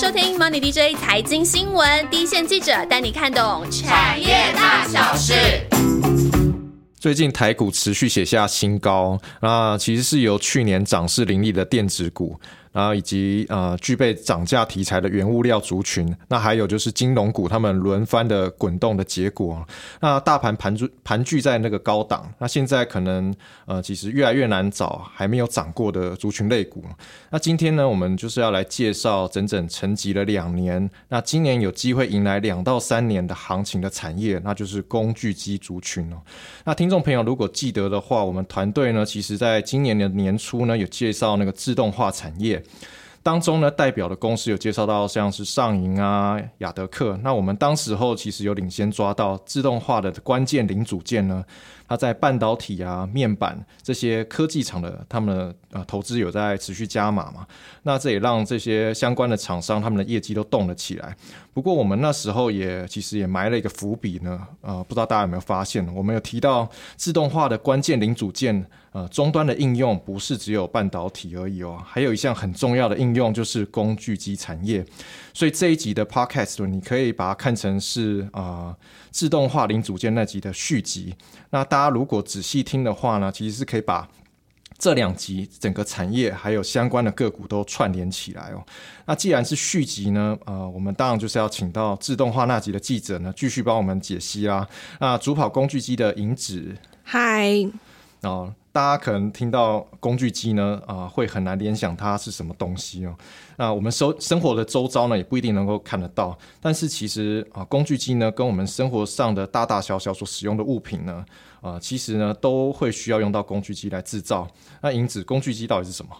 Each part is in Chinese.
收听 Money DJ 财经新闻，第一线记者带你看懂产业大小事。最近台股持续写下新高，那其实是由去年涨势凌厉的电子股。啊以及呃具备涨价题材的原物料族群，那还有就是金融股，他们轮番的滚动的结果。那大盘盘住盘踞在那个高档，那现在可能呃其实越来越难找还没有涨过的族群类股。那今天呢，我们就是要来介绍整整沉寂了两年，那今年有机会迎来两到三年的行情的产业，那就是工具机族群哦。那听众朋友如果记得的话，我们团队呢，其实在今年的年初呢，有介绍那个自动化产业。当中呢，代表的公司有介绍到像是上银啊、雅德克。那我们当时候其实有领先抓到自动化的关键零组件呢，它在半导体啊、面板这些科技厂的他们的呃投资有在持续加码嘛。那这也让这些相关的厂商他们的业绩都动了起来。不过我们那时候也其实也埋了一个伏笔呢，呃，不知道大家有没有发现，我们有提到自动化的关键零组件。呃，终端的应用不是只有半导体而已哦，还有一项很重要的应用就是工具机产业。所以这一集的 podcast 你可以把它看成是啊自动化零组件那集的续集。那大家如果仔细听的话呢，其实是可以把这两集整个产业还有相关的个股都串联起来哦。那既然是续集呢，呃，我们当然就是要请到自动化那集的记者呢，继续帮我们解析啦。那主跑工具机的银子，嗨，哦。大家可能听到工具机呢，啊，会很难联想它是什么东西哦。那我们生生活的周遭呢，也不一定能够看得到。但是其实啊，工具机呢，跟我们生活上的大大小小所使用的物品呢，啊，其实呢，都会需要用到工具机来制造。那因此，工具机到底是什么？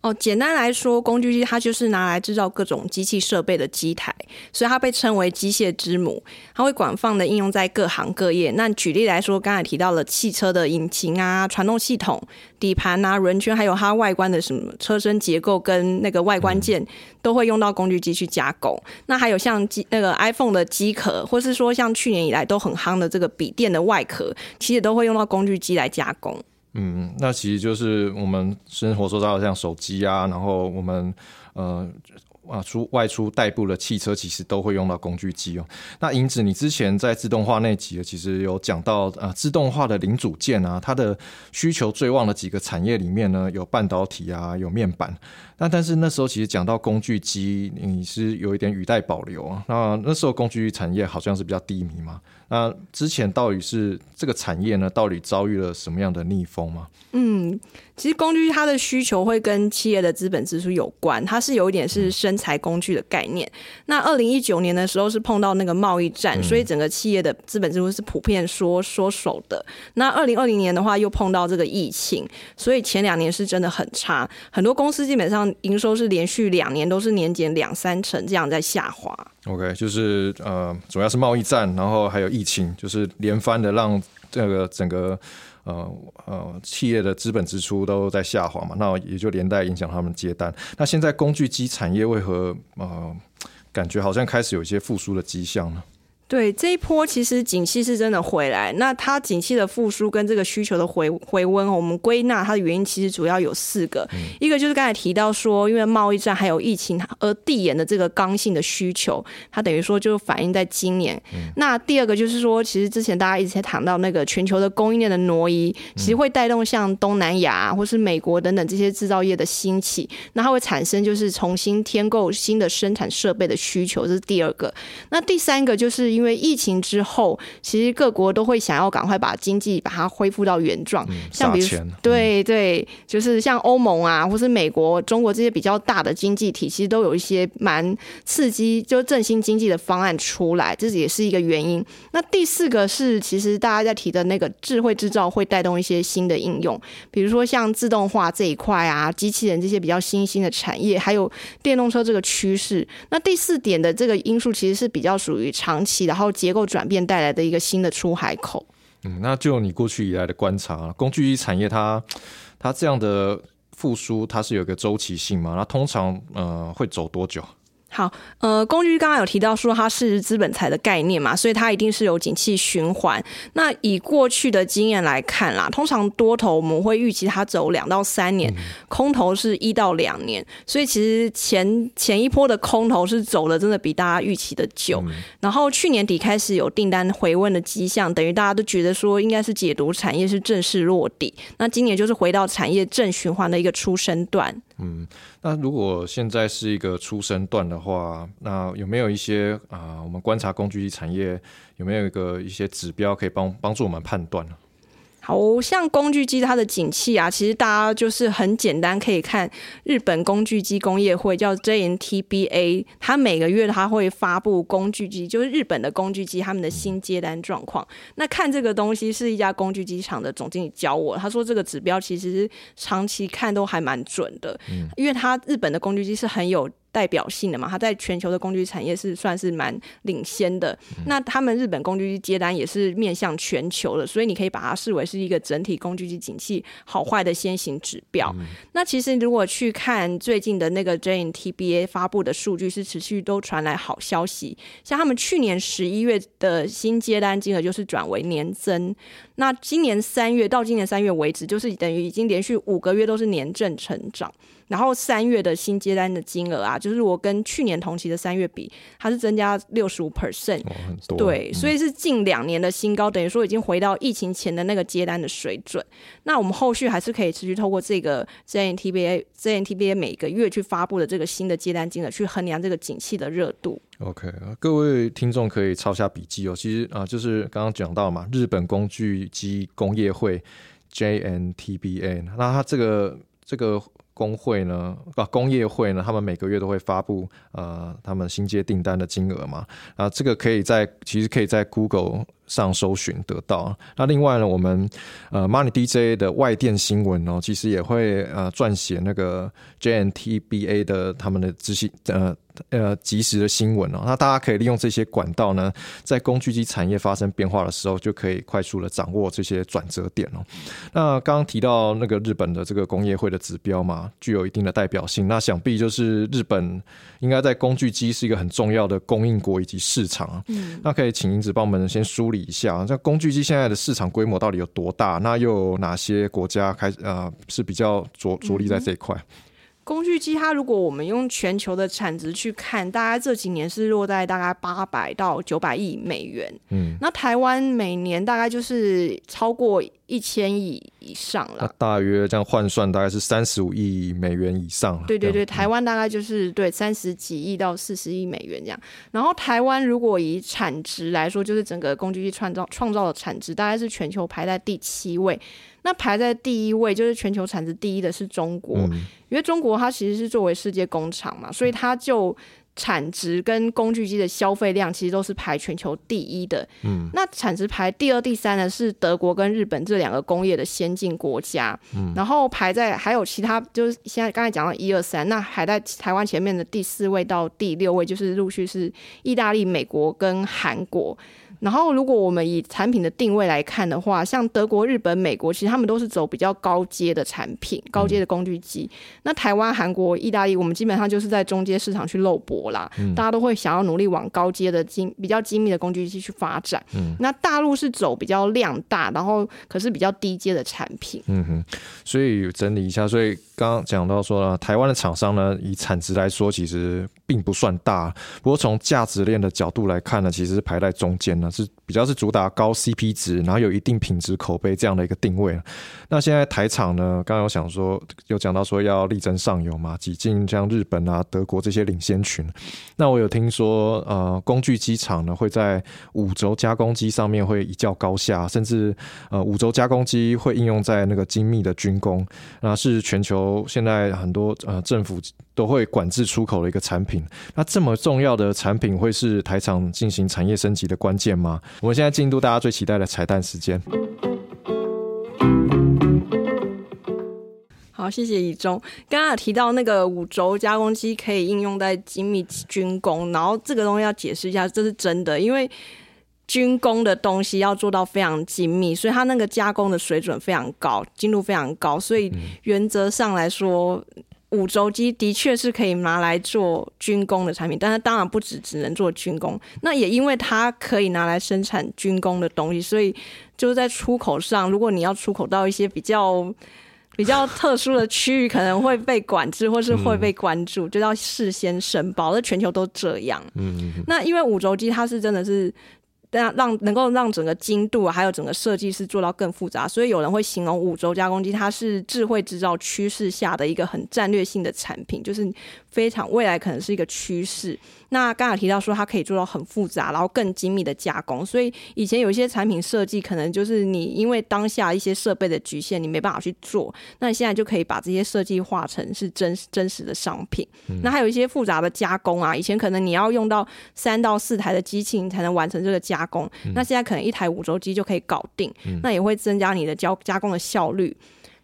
哦，简单来说，工具机它就是拿来制造各种机器设备的机台，所以它被称为机械之母。它会广泛的应用在各行各业。那举例来说，刚才提到了汽车的引擎啊、传动系统、底盘啊、轮圈，还有它外观的什么车身结构跟那个外观件，都会用到工具机去加工。那还有像机那个 iPhone 的机壳，或是说像去年以来都很夯的这个笔电的外壳，其实都会用到工具机来加工。嗯，那其实就是我们生活说到像手机啊，然后我们呃啊出外出代步的汽车，其实都会用到工具机哦。那因此，你之前在自动化那集其实有讲到呃自动化的零组件啊，它的需求最旺的几个产业里面呢，有半导体啊，有面板。那但是那时候其实讲到工具机，你是有一点语带保留啊。那那时候工具产业好像是比较低迷嘛。那之前到底是这个产业呢？到底遭遇了什么样的逆风吗？嗯，其实工具它的需求会跟企业的资本支出有关，它是有一点是生财工具的概念。那二零一九年的时候是碰到那个贸易战，所以整个企业的资本支出是普遍缩缩手的。那二零二零年的话又碰到这个疫情，所以前两年是真的很差，很多公司基本上营收是连续两年都是年减两三成这样在下滑。OK，就是呃，主要是贸易战，然后还有疫疫情，就是连番的让这个整个呃呃企业的资本支出都在下滑嘛，那也就连带影响他们接单。那现在工具机产业为何呃感觉好像开始有一些复苏的迹象呢？对这一波，其实景气是真的回来。那它景气的复苏跟这个需求的回回温，我们归纳它的原因，其实主要有四个。一个就是刚才提到说，因为贸易战还有疫情而递延的这个刚性的需求，它等于说就反映在今年。那第二个就是说，其实之前大家一直在谈到那个全球的供应链的挪移，其实会带动像东南亚或是美国等等这些制造业的兴起，那它会产生就是重新添购新的生产设备的需求，这是第二个。那第三个就是。因为疫情之后，其实各国都会想要赶快把经济把它恢复到原状，像比如对对，就是像欧盟啊，或是美国、中国这些比较大的经济体，其实都有一些蛮刺激，就振兴经济的方案出来，这也是一个原因。那第四个是，其实大家在提的那个智慧制造会带动一些新的应用，比如说像自动化这一块啊，机器人这些比较新兴的产业，还有电动车这个趋势。那第四点的这个因素，其实是比较属于长期。然后结构转变带来的一个新的出海口。嗯，那就你过去以来的观察，工具机产业它它这样的复苏，它是有一个周期性嘛？那通常呃会走多久？好，呃，工具刚刚有提到说它是资本财的概念嘛，所以它一定是有景气循环。那以过去的经验来看啦，通常多头我们会预期它走两到三年，空头是一到两年。所以其实前前一波的空头是走的真的比大家预期的久。然后去年底开始有订单回温的迹象，等于大家都觉得说应该是解读产业是正式落地。那今年就是回到产业正循环的一个出生段。嗯，那如果现在是一个出生段的话，那有没有一些啊，我们观察工具机产业有没有一个一些指标可以帮帮助我们判断呢？好像工具机它的景气啊，其实大家就是很简单，可以看日本工具机工业会叫 JNTBA，它每个月它会发布工具机，就是日本的工具机他们的新接单状况。那看这个东西是一家工具机厂的总经理教我，他说这个指标其实长期看都还蛮准的，因为他日本的工具机是很有。代表性的嘛，它在全球的工具产业是算是蛮领先的。那他们日本工具机接单也是面向全球的，所以你可以把它视为是一个整体工具机景气好坏的先行指标。那其实如果去看最近的那个 JNTBA 发布的数据，是持续都传来好消息。像他们去年十一月的新接单金额就是转为年增，那今年三月到今年三月为止，就是等于已经连续五个月都是年正成长。然后三月的新接单的金额啊，就是我跟去年同期的三月比，它是增加六十五 percent，对，所以是近两年的新高，等于说已经回到疫情前的那个接单的水准。那我们后续还是可以持续透过这个 JNTBA JNTBA 每个月去发布的这个新的接单金额，去衡量这个景气的热度。OK，各位听众可以抄下笔记哦。其实啊，就是刚刚讲到嘛，日本工具机工业会 JNTBA，那它这个这个。工会呢，啊，工业会呢，他们每个月都会发布呃，他们新接订单的金额嘛，啊，这个可以在其实可以在 Google 上搜寻得到。那另外呢，我们呃 Money DJ 的外电新闻哦，其实也会呃撰写那个 JNTBA 的他们的资讯呃。呃，及时的新闻哦，那大家可以利用这些管道呢，在工具机产业发生变化的时候，就可以快速的掌握这些转折点哦。那刚刚提到那个日本的这个工业会的指标嘛，具有一定的代表性。那想必就是日本应该在工具机是一个很重要的供应国以及市场。嗯，那可以请英子帮我们先梳理一下，这工具机现在的市场规模到底有多大？那又有哪些国家开呃是比较着着力在这一块？工具机，它如果我们用全球的产值去看，大概这几年是落在大概八百到九百亿美元。嗯，那台湾每年大概就是超过一千亿以上了。那大约这样换算，大概是三十五亿美元以上。对对对，台湾大概就是对三十几亿到四十亿美元这样。然后台湾如果以产值来说，就是整个工具机创造创造的产值，大概是全球排在第七位。那排在第一位就是全球产值第一的是中国，因为中国它其实是作为世界工厂嘛，所以它就产值跟工具机的消费量其实都是排全球第一的。嗯，那产值排第二、第三呢是德国跟日本这两个工业的先进国家。嗯，然后排在还有其他就是现在刚才讲到一二三，那排在台湾前面的第四位到第六位就是陆续是意大利、美国跟韩国。然后，如果我们以产品的定位来看的话，像德国、日本、美国，其实他们都是走比较高阶的产品、高阶的工具机。那台湾、韩国、意大利，我们基本上就是在中阶市场去露博啦。大家都会想要努力往高阶的精、比较精密的工具机去发展。那大陆是走比较量大，然后可是比较低阶的产品。嗯哼，所以整理一下，所以刚刚讲到说，台湾的厂商呢，以产值来说，其实并不算大。不过从价值链的角度来看呢，其实是排在中间呢。是比较是主打高 CP 值，然后有一定品质口碑这样的一个定位。那现在台厂呢，刚刚有想说，有讲到说要力争上游嘛，挤进像日本啊、德国这些领先群。那我有听说，呃，工具机厂呢会在五轴加工机上面会一较高下，甚至呃五轴加工机会应用在那个精密的军工，那是全球现在很多呃政府都会管制出口的一个产品。那这么重要的产品，会是台厂进行产业升级的关键？吗？我们现在进入大家最期待的彩蛋时间。好，谢谢以中。刚刚提到那个五轴加工机可以应用在精密军工，然后这个东西要解释一下，这是真的，因为军工的东西要做到非常精密，所以它那个加工的水准非常高，精度非常高，所以原则上来说。五轴机的确是可以拿来做军工的产品，但是当然不只只能做军工。那也因为它可以拿来生产军工的东西，所以就是在出口上，如果你要出口到一些比较比较特殊的区域，可能会被管制或是会被关注，就要事先申报。那全球都这样。嗯，那因为五轴机它是真的是。让让能够让整个精度还有整个设计师做到更复杂，所以有人会形容五轴加工机它是智慧制造趋势下的一个很战略性的产品，就是非常未来可能是一个趋势。那刚才提到说它可以做到很复杂，然后更精密的加工，所以以前有一些产品设计可能就是你因为当下一些设备的局限，你没办法去做，那你现在就可以把这些设计化成是真真实的商品。那还有一些复杂的加工啊，以前可能你要用到三到四台的机器你才能完成这个加工，那现在可能一台五轴机就可以搞定，那也会增加你的交加工的效率。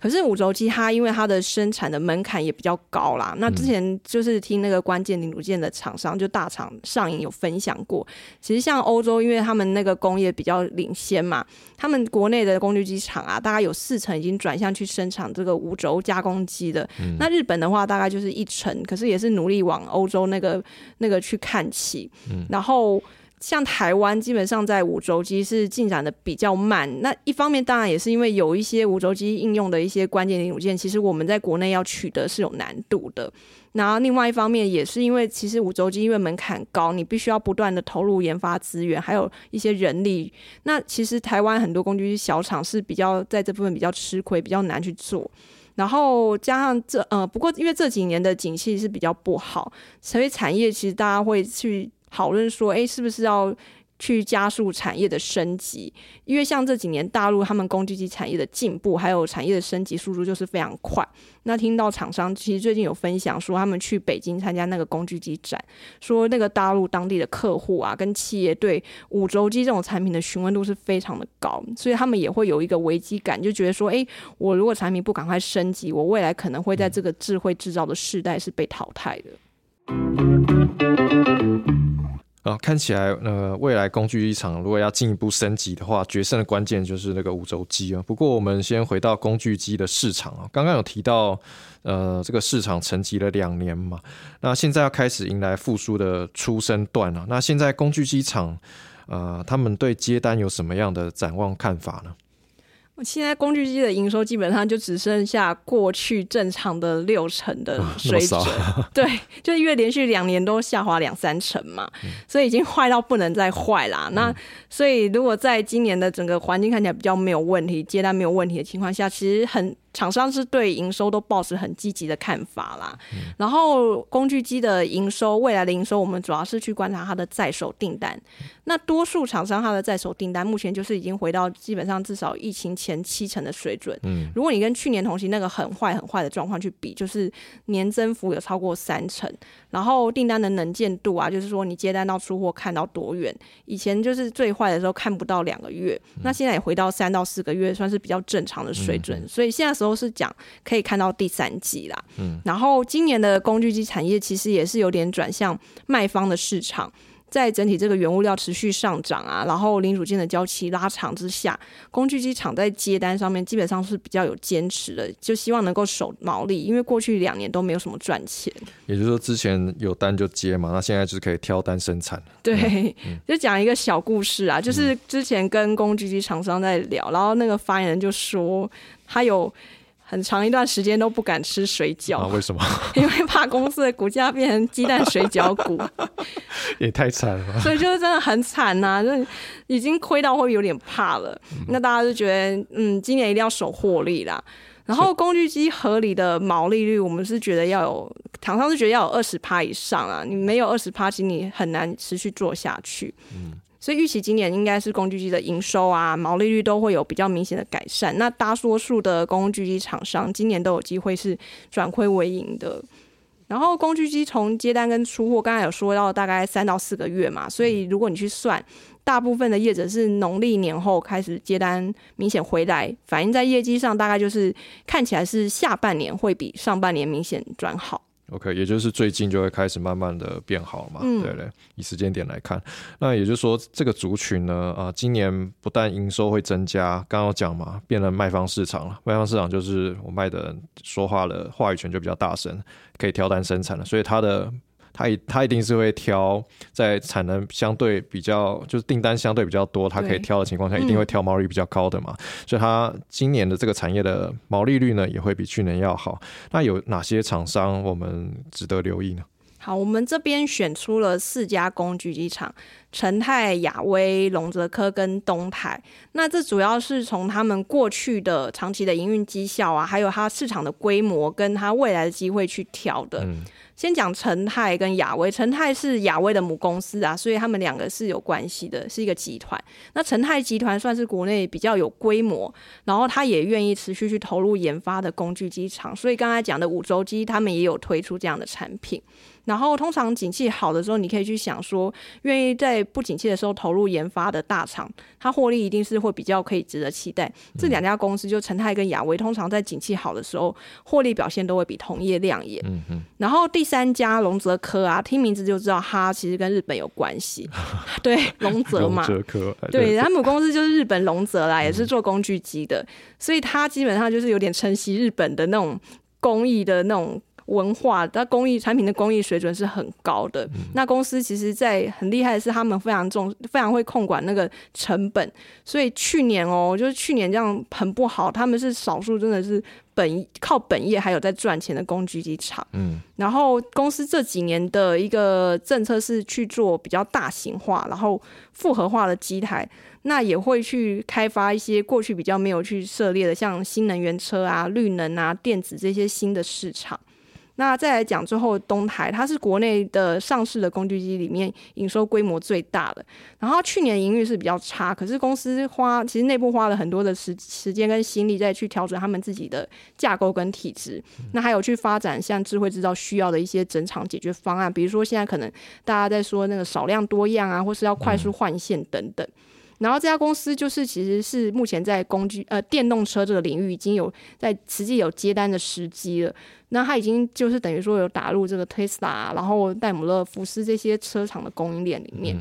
可是五轴机它因为它的生产的门槛也比较高啦。那之前就是听那个关键零组件的厂商，就大厂上影有分享过。其实像欧洲，因为他们那个工业比较领先嘛，他们国内的工具机厂啊，大概有四成已经转向去生产这个五轴加工机的。那日本的话，大概就是一成，可是也是努力往欧洲那个那个去看齐。然后。像台湾基本上在五轴机是进展的比较慢，那一方面当然也是因为有一些五轴机应用的一些关键零组件，其实我们在国内要取得是有难度的。然后另外一方面也是因为其实五轴机因为门槛高，你必须要不断的投入研发资源，还有一些人力。那其实台湾很多工具小厂是比较在这部分比较吃亏，比较难去做。然后加上这呃，不过因为这几年的景气是比较不好，所以产业其实大家会去。讨论说，哎，是不是要去加速产业的升级？因为像这几年大陆他们工具机产业的进步，还有产业的升级速度就是非常快。那听到厂商其实最近有分享说，他们去北京参加那个工具机展，说那个大陆当地的客户啊，跟企业对五轴机这种产品的询问度是非常的高，所以他们也会有一个危机感，就觉得说，哎，我如果产品不赶快升级，我未来可能会在这个智慧制造的时代是被淘汰的。啊，看起来呃，未来工具机场如果要进一步升级的话，决胜的关键就是那个五轴机啊。不过我们先回到工具机的市场啊，刚刚有提到，呃，这个市场沉寂了两年嘛，那现在要开始迎来复苏的初生段了。那现在工具机厂，呃，他们对接单有什么样的展望看法呢？现在工具机的营收基本上就只剩下过去正常的六成的水准，对，就因为连续两年都下滑两三成嘛，所以已经坏到不能再坏啦。那所以如果在今年的整个环境看起来比较没有问题，接单没有问题的情况下，其实很。厂商是对营收都保持很积极的看法啦，然后工具机的营收未来的营收，我们主要是去观察它的在手订单。那多数厂商它的在手订单目前就是已经回到基本上至少疫情前七成的水准。嗯，如果你跟去年同期那个很坏很坏的状况去比，就是年增幅有超过三成。然后订单的能见度啊，就是说你接单到出货看到多远，以前就是最坏的时候看不到两个月，那现在也回到三到四个月，算是比较正常的水准。所以现在时候是讲可以看到第三季啦。嗯，然后今年的工具机产业其实也是有点转向卖方的市场。在整体这个原物料持续上涨啊，然后零组件的交期拉长之下，工具机厂在接单上面基本上是比较有坚持的，就希望能够守毛利，因为过去两年都没有什么赚钱。也就是说，之前有单就接嘛，那现在就是可以挑单生产。对，就讲一个小故事啊，就是之前跟工具机厂商在聊，然后那个发言人就说他有。很长一段时间都不敢吃水饺，为什么？因为怕公司的股价变成鸡蛋水饺股，也太惨了。所以就是真的很惨呐，就已经亏到会有点怕了。那大家就觉得，嗯，今年一定要守获利啦。然后工具机合理的毛利率，我们是觉得要有，厂商是觉得要有二十趴以上啊。你没有二十趴，其实你很难持续做下去。嗯。所以预期今年应该是工具机的营收啊、毛利率都会有比较明显的改善。那大多数的工具机厂商今年都有机会是转亏为盈的。然后工具机从接单跟出货，刚才有说到大概三到四个月嘛，所以如果你去算，大部分的业者是农历年后开始接单明显回来，反映在业绩上，大概就是看起来是下半年会比上半年明显转好。OK，也就是最近就会开始慢慢的变好嘛，嗯对不对？以时间点来看，那也就是说，这个族群呢，啊、今年不但营收会增加，刚刚有讲嘛，变成卖方市场了。卖方市场就是我卖的人说话的话语权就比较大声，可以挑单生产了，所以它的。他一它一定是会挑在产能相对比较，就是订单相对比较多，他可以挑的情况下，一定会挑毛利比较高的嘛。所以他今年的这个产业的毛利率呢，也会比去年要好。那有哪些厂商我们值得留意呢？好，我们这边选出了四家工具机场：成泰、亚威、龙泽科跟东泰。那这主要是从他们过去的长期的营运绩效啊，还有它市场的规模跟它未来的机会去挑的。嗯先讲成泰跟亚威，成泰是亚威的母公司啊，所以他们两个是有关系的，是一个集团。那成泰集团算是国内比较有规模，然后他也愿意持续去投入研发的工具机场，所以刚才讲的五洲机，他们也有推出这样的产品。然后通常景气好的时候，你可以去想说，愿意在不景气的时候投入研发的大厂，它获利一定是会比较可以值得期待。这两家公司就成泰跟亚威，通常在景气好的时候，获利表现都会比同业亮眼。嗯嗯，然后第三家龙泽科啊，听名字就知道它其实跟日本有关系，对，龙泽嘛，哲科，哎对，他母公司就是日本龙泽啦，也是做工具机的，所以它基本上就是有点承袭日本的那种工艺的那种。文化，它工艺产品的工艺水准是很高的。那公司其实，在很厉害的是，他们非常重，非常会控管那个成本。所以去年哦，就是去年这样很不好，他们是少数真的是本靠本业还有在赚钱的工具机厂。嗯然后公司这几年的一个政策是去做比较大型化，然后复合化的机台，那也会去开发一些过去比较没有去涉猎的，像新能源车啊、绿能啊、电子这些新的市场。那再来讲最后东台，它是国内的上市的工具机里面营收规模最大的，然后去年营运是比较差，可是公司花其实内部花了很多的时时间跟心力再去调整他们自己的架构跟体制，那还有去发展像智慧制造需要的一些整场解决方案，比如说现在可能大家在说那个少量多样啊，或是要快速换线等等。然后这家公司就是其实是目前在工具呃电动车这个领域已经有在实际有接单的时机了。那它已经就是等于说有打入这个 Tesla，然后戴姆勒、福斯这些车厂的供应链里面。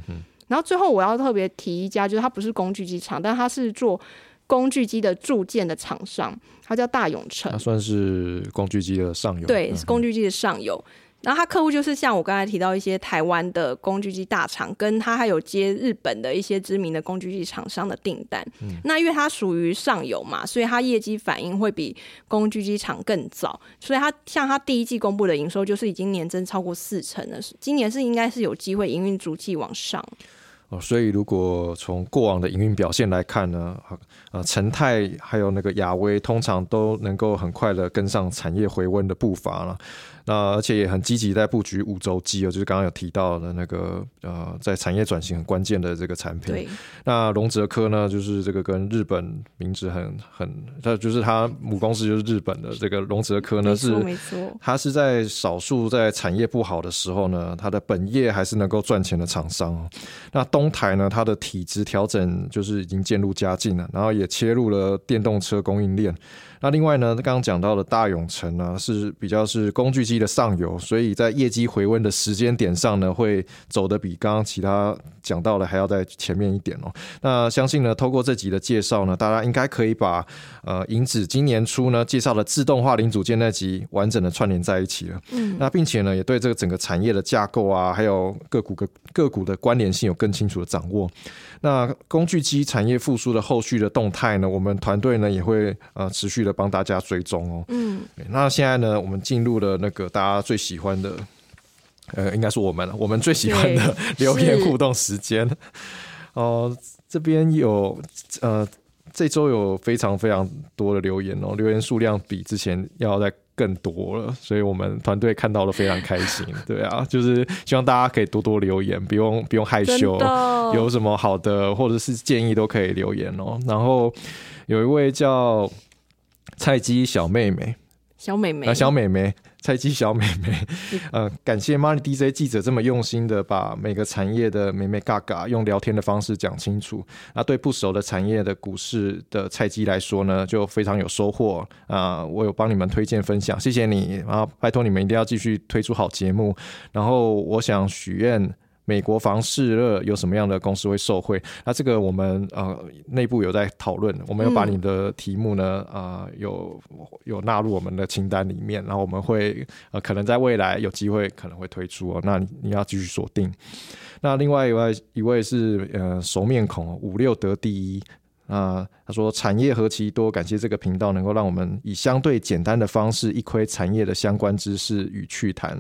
然后最后我要特别提一家，就是它不是工具机厂，但它是做工具机的铸件的厂商，它叫大永成它。算是工具机的上游，对，嗯是工具机的上游。然后他客户就是像我刚才提到一些台湾的工具机大厂，跟他还有接日本的一些知名的工具机厂商的订单。那因为它属于上游嘛，所以它业绩反应会比工具机厂更早。所以它像它第一季公布的营收就是已经年增超过四成了，今年是应该是有机会营运逐季往上。哦，所以如果从过往的营运表现来看呢，呃，成泰还有那个亚威，通常都能够很快的跟上产业回温的步伐了。那而且也很积极在布局五轴机哦，就是刚刚有提到的那个呃，在产业转型很关键的这个产品。那龙泽科呢，就是这个跟日本名字很很，它就是它母公司就是日本的这个龙泽科呢是。它是在少数在产业不好的时候呢，它的本业还是能够赚钱的厂商哦。那东台呢，它的体质调整就是已经渐入佳境了，然后也切入了电动车供应链。那另外呢，刚刚讲到的大永城呢，是比较是工具机的上游，所以在业绩回温的时间点上呢，会走得比刚刚其他讲到的还要在前面一点哦。那相信呢，透过这集的介绍呢，大家应该可以把呃银子今年初呢介绍的自动化零组件那集完整的串联在一起了。嗯，那并且呢，也对这个整个产业的架构啊，还有个股个个股的关联性有更清楚的掌握。那工具机产业复苏的后续的动态呢，我们团队呢也会呃持续的帮大家追踪哦。嗯，那现在呢，我们进入了那个大家最喜欢的，呃，应该是我们了，我们最喜欢的留言互动时间。哦、这边有呃，这周有非常非常多的留言哦，留言数量比之前要再更多了，所以我们团队看到了非常开心。对啊，就是希望大家可以多多留言，不用不用害羞，有什么好的或者是建议都可以留言哦。然后有一位叫菜鸡小妹妹，小妹妹啊，小美眉，菜鸡小妹妹，呃，感谢 Money DJ 记者这么用心的把每个产业的美美嘎嘎用聊天的方式讲清楚。那对不熟的产业的股市的菜鸡来说呢，就非常有收获啊！我有帮你们推荐分享，谢谢你啊！拜托你们一定要继续推出好节目。然后我想许愿。美国房市热有什么样的公司会受惠？那这个我们呃内部有在讨论，我们有把你的题目呢啊有有纳入我们的清单里面，然后我们会呃可能在未来有机会可能会推出哦。那你要继续锁定。那另外一位一位是呃熟面孔五六得第一。啊，他说产业何其多，感谢这个频道能够让我们以相对简单的方式一窥产业的相关知识与趣谈。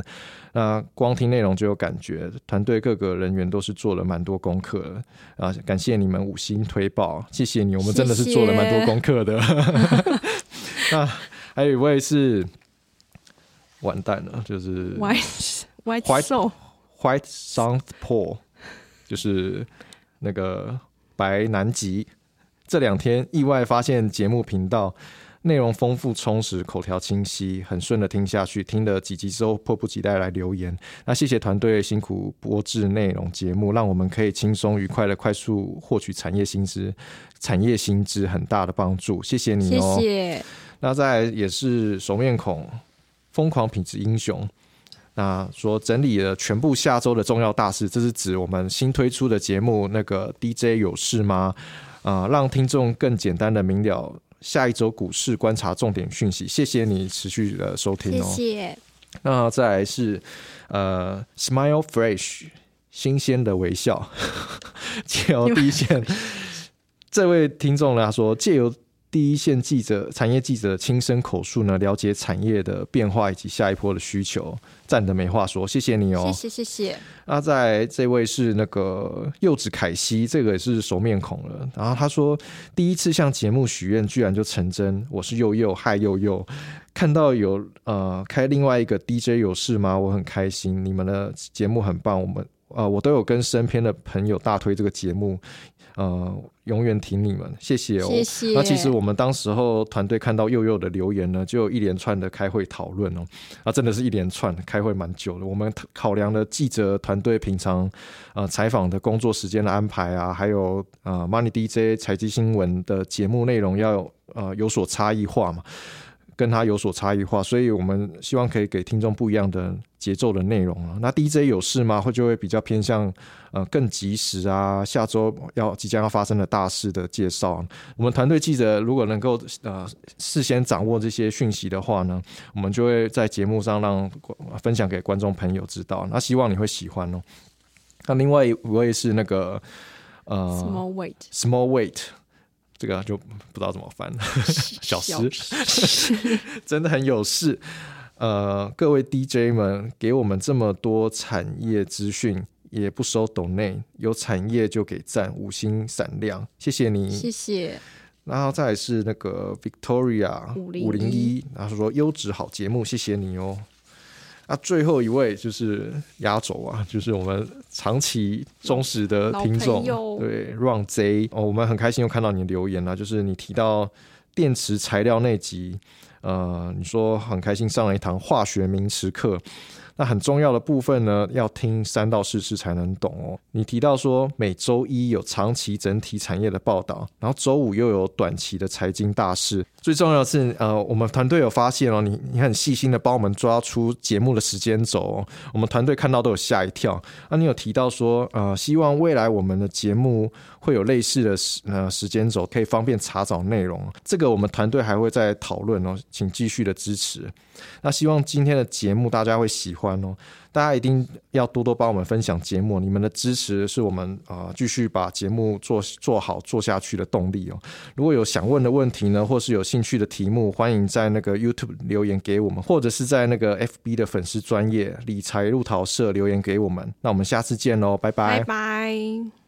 那光听内容就有感觉，团队各个人员都是做了蛮多功课啊，感谢你们五星推报，谢谢你，我们真的是做了蛮多功课的。那还有一位是完蛋了，就是 White White White South Pole，就是那个白南极。这两天意外发现节目频道内容丰富充实，口条清晰，很顺的听下去。听了几集之后，迫不及待来留言。那谢谢团队辛苦播制内容节目，让我们可以轻松愉快的快速获取产业新知，产业新知很大的帮助。谢谢你哦。谢谢。那再也是熟面孔，疯狂品质英雄。那说整理了全部下周的重要大事，这是指我们新推出的节目那个 DJ 有事吗？啊，让听众更简单的明了下一周股市观察重点讯息。谢谢你持续的收听哦。谢谢。那再来是呃，Smile Fresh，新鲜的微笑。借由第一线，这位听众呢他说，借由。第一线记者、产业记者亲身口述呢，了解产业的变化以及下一波的需求，赞的没话说，谢谢你哦，谢谢谢谢。那在这位是那个柚子凯西，这个也是熟面孔了。然后他说，第一次向节目许愿，居然就成真。我是佑佑，嗨佑佑，看到有呃开另外一个 DJ 有事吗？我很开心，你们的节目很棒，我们呃我都有跟身边的朋友大推这个节目。呃，永远挺你们，谢谢哦。谢谢。那其实我们当时候团队看到佑佑的留言呢，就有一连串的开会讨论哦。啊，真的是一连串开会蛮久的。我们考量了记者团队平常呃采访的工作时间的安排啊，还有呃 Money DJ 采集新闻的节目内容要呃有所差异化嘛。跟他有所差异化，所以我们希望可以给听众不一样的节奏的内容啊。那 DJ 有事吗？会就会比较偏向呃更及时啊，下周要即将要发生的大事的介绍。我们团队记者如果能够呃事先掌握这些讯息的话呢，我们就会在节目上让分享给观众朋友知道。那希望你会喜欢哦。那另外一位是那个呃，Small Weight，Small Weight。这个就不知道怎么翻，小诗 真的很有事。呃，各位 DJ 们，给我们这么多产业资讯，也不收懂内，有产业就给赞，五星闪亮，谢谢你，谢谢。然后再是那个 Victoria 五零一，然后说优质好节目，谢谢你哦。啊，最后一位就是压轴啊，就是我们长期忠实的听众，对，Run Z 哦，我们很开心又看到你留言了，就是你提到电池材料那集，呃，你说很开心上了一堂化学名词课。那很重要的部分呢，要听三到四次才能懂哦。你提到说每周一有长期整体产业的报道，然后周五又有短期的财经大事。最重要的是，呃，我们团队有发现哦，你你很细心的帮我们抓出节目的时间轴，我们团队看到都有吓一跳。那你有提到说，呃，希望未来我们的节目会有类似的时呃时间轴，可以方便查找内容。这个我们团队还会再讨论哦，请继续的支持。那希望今天的节目大家会喜欢哦，大家一定要多多帮我们分享节目，你们的支持是我们啊继续把节目做做好做下去的动力哦。如果有想问的问题呢，或是有兴趣的题目，欢迎在那个 YouTube 留言给我们，或者是在那个 FB 的粉丝专业理财路淘社留言给我们。那我们下次见喽，拜拜，拜拜。